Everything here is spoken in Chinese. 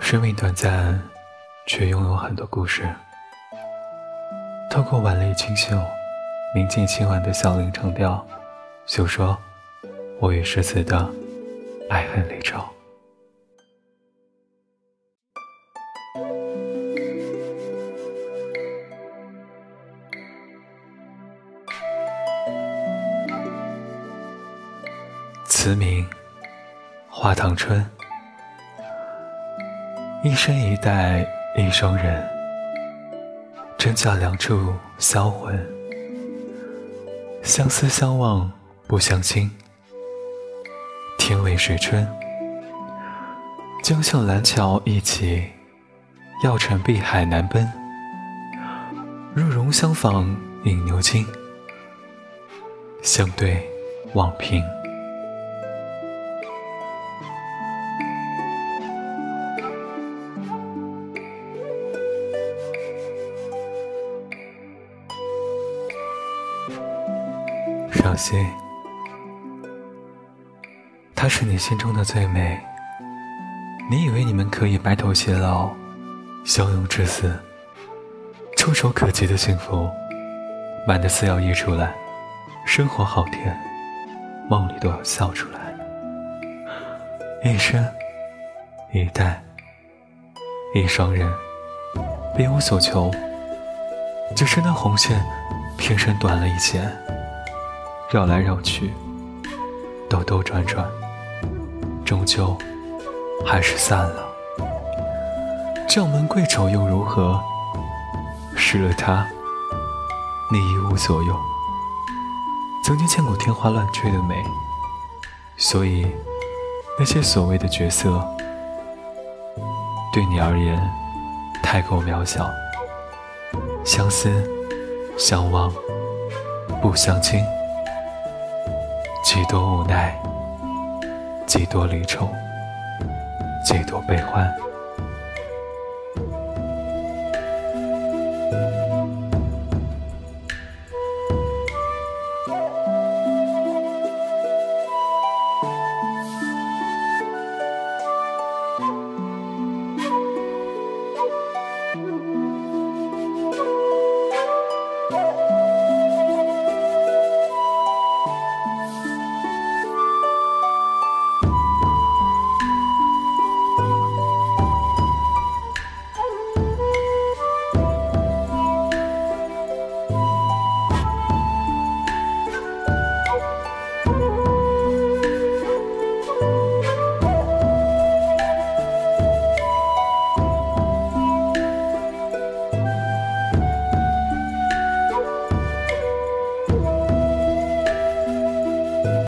生命短暂，却拥有很多故事。透过婉丽清秀、明净清婉的小林长调，诉说我与诗词的爱恨离愁。词名：花堂春。一生一代一双人，真假两处销魂。相思相望不相亲，天为水春。江向蓝桥一起，要乘碧海难奔。入容相访饮牛津，相对望平。小心，她是你心中的最美。你以为你们可以白头偕老，相拥至死，触手可及的幸福，满的似要溢出来。生活好甜，梦里都要笑出来。一生，一代，一双人，别无所求，只是那红线偏生短了一截。绕来绕去，兜兜转转，终究还是散了。将门贵丑又如何？失了他，你一无所有。曾经见过天花乱坠的美，所以那些所谓的角色，对你而言太过渺小。相思，相望，不相亲。几多无奈，几多离愁，几多悲欢。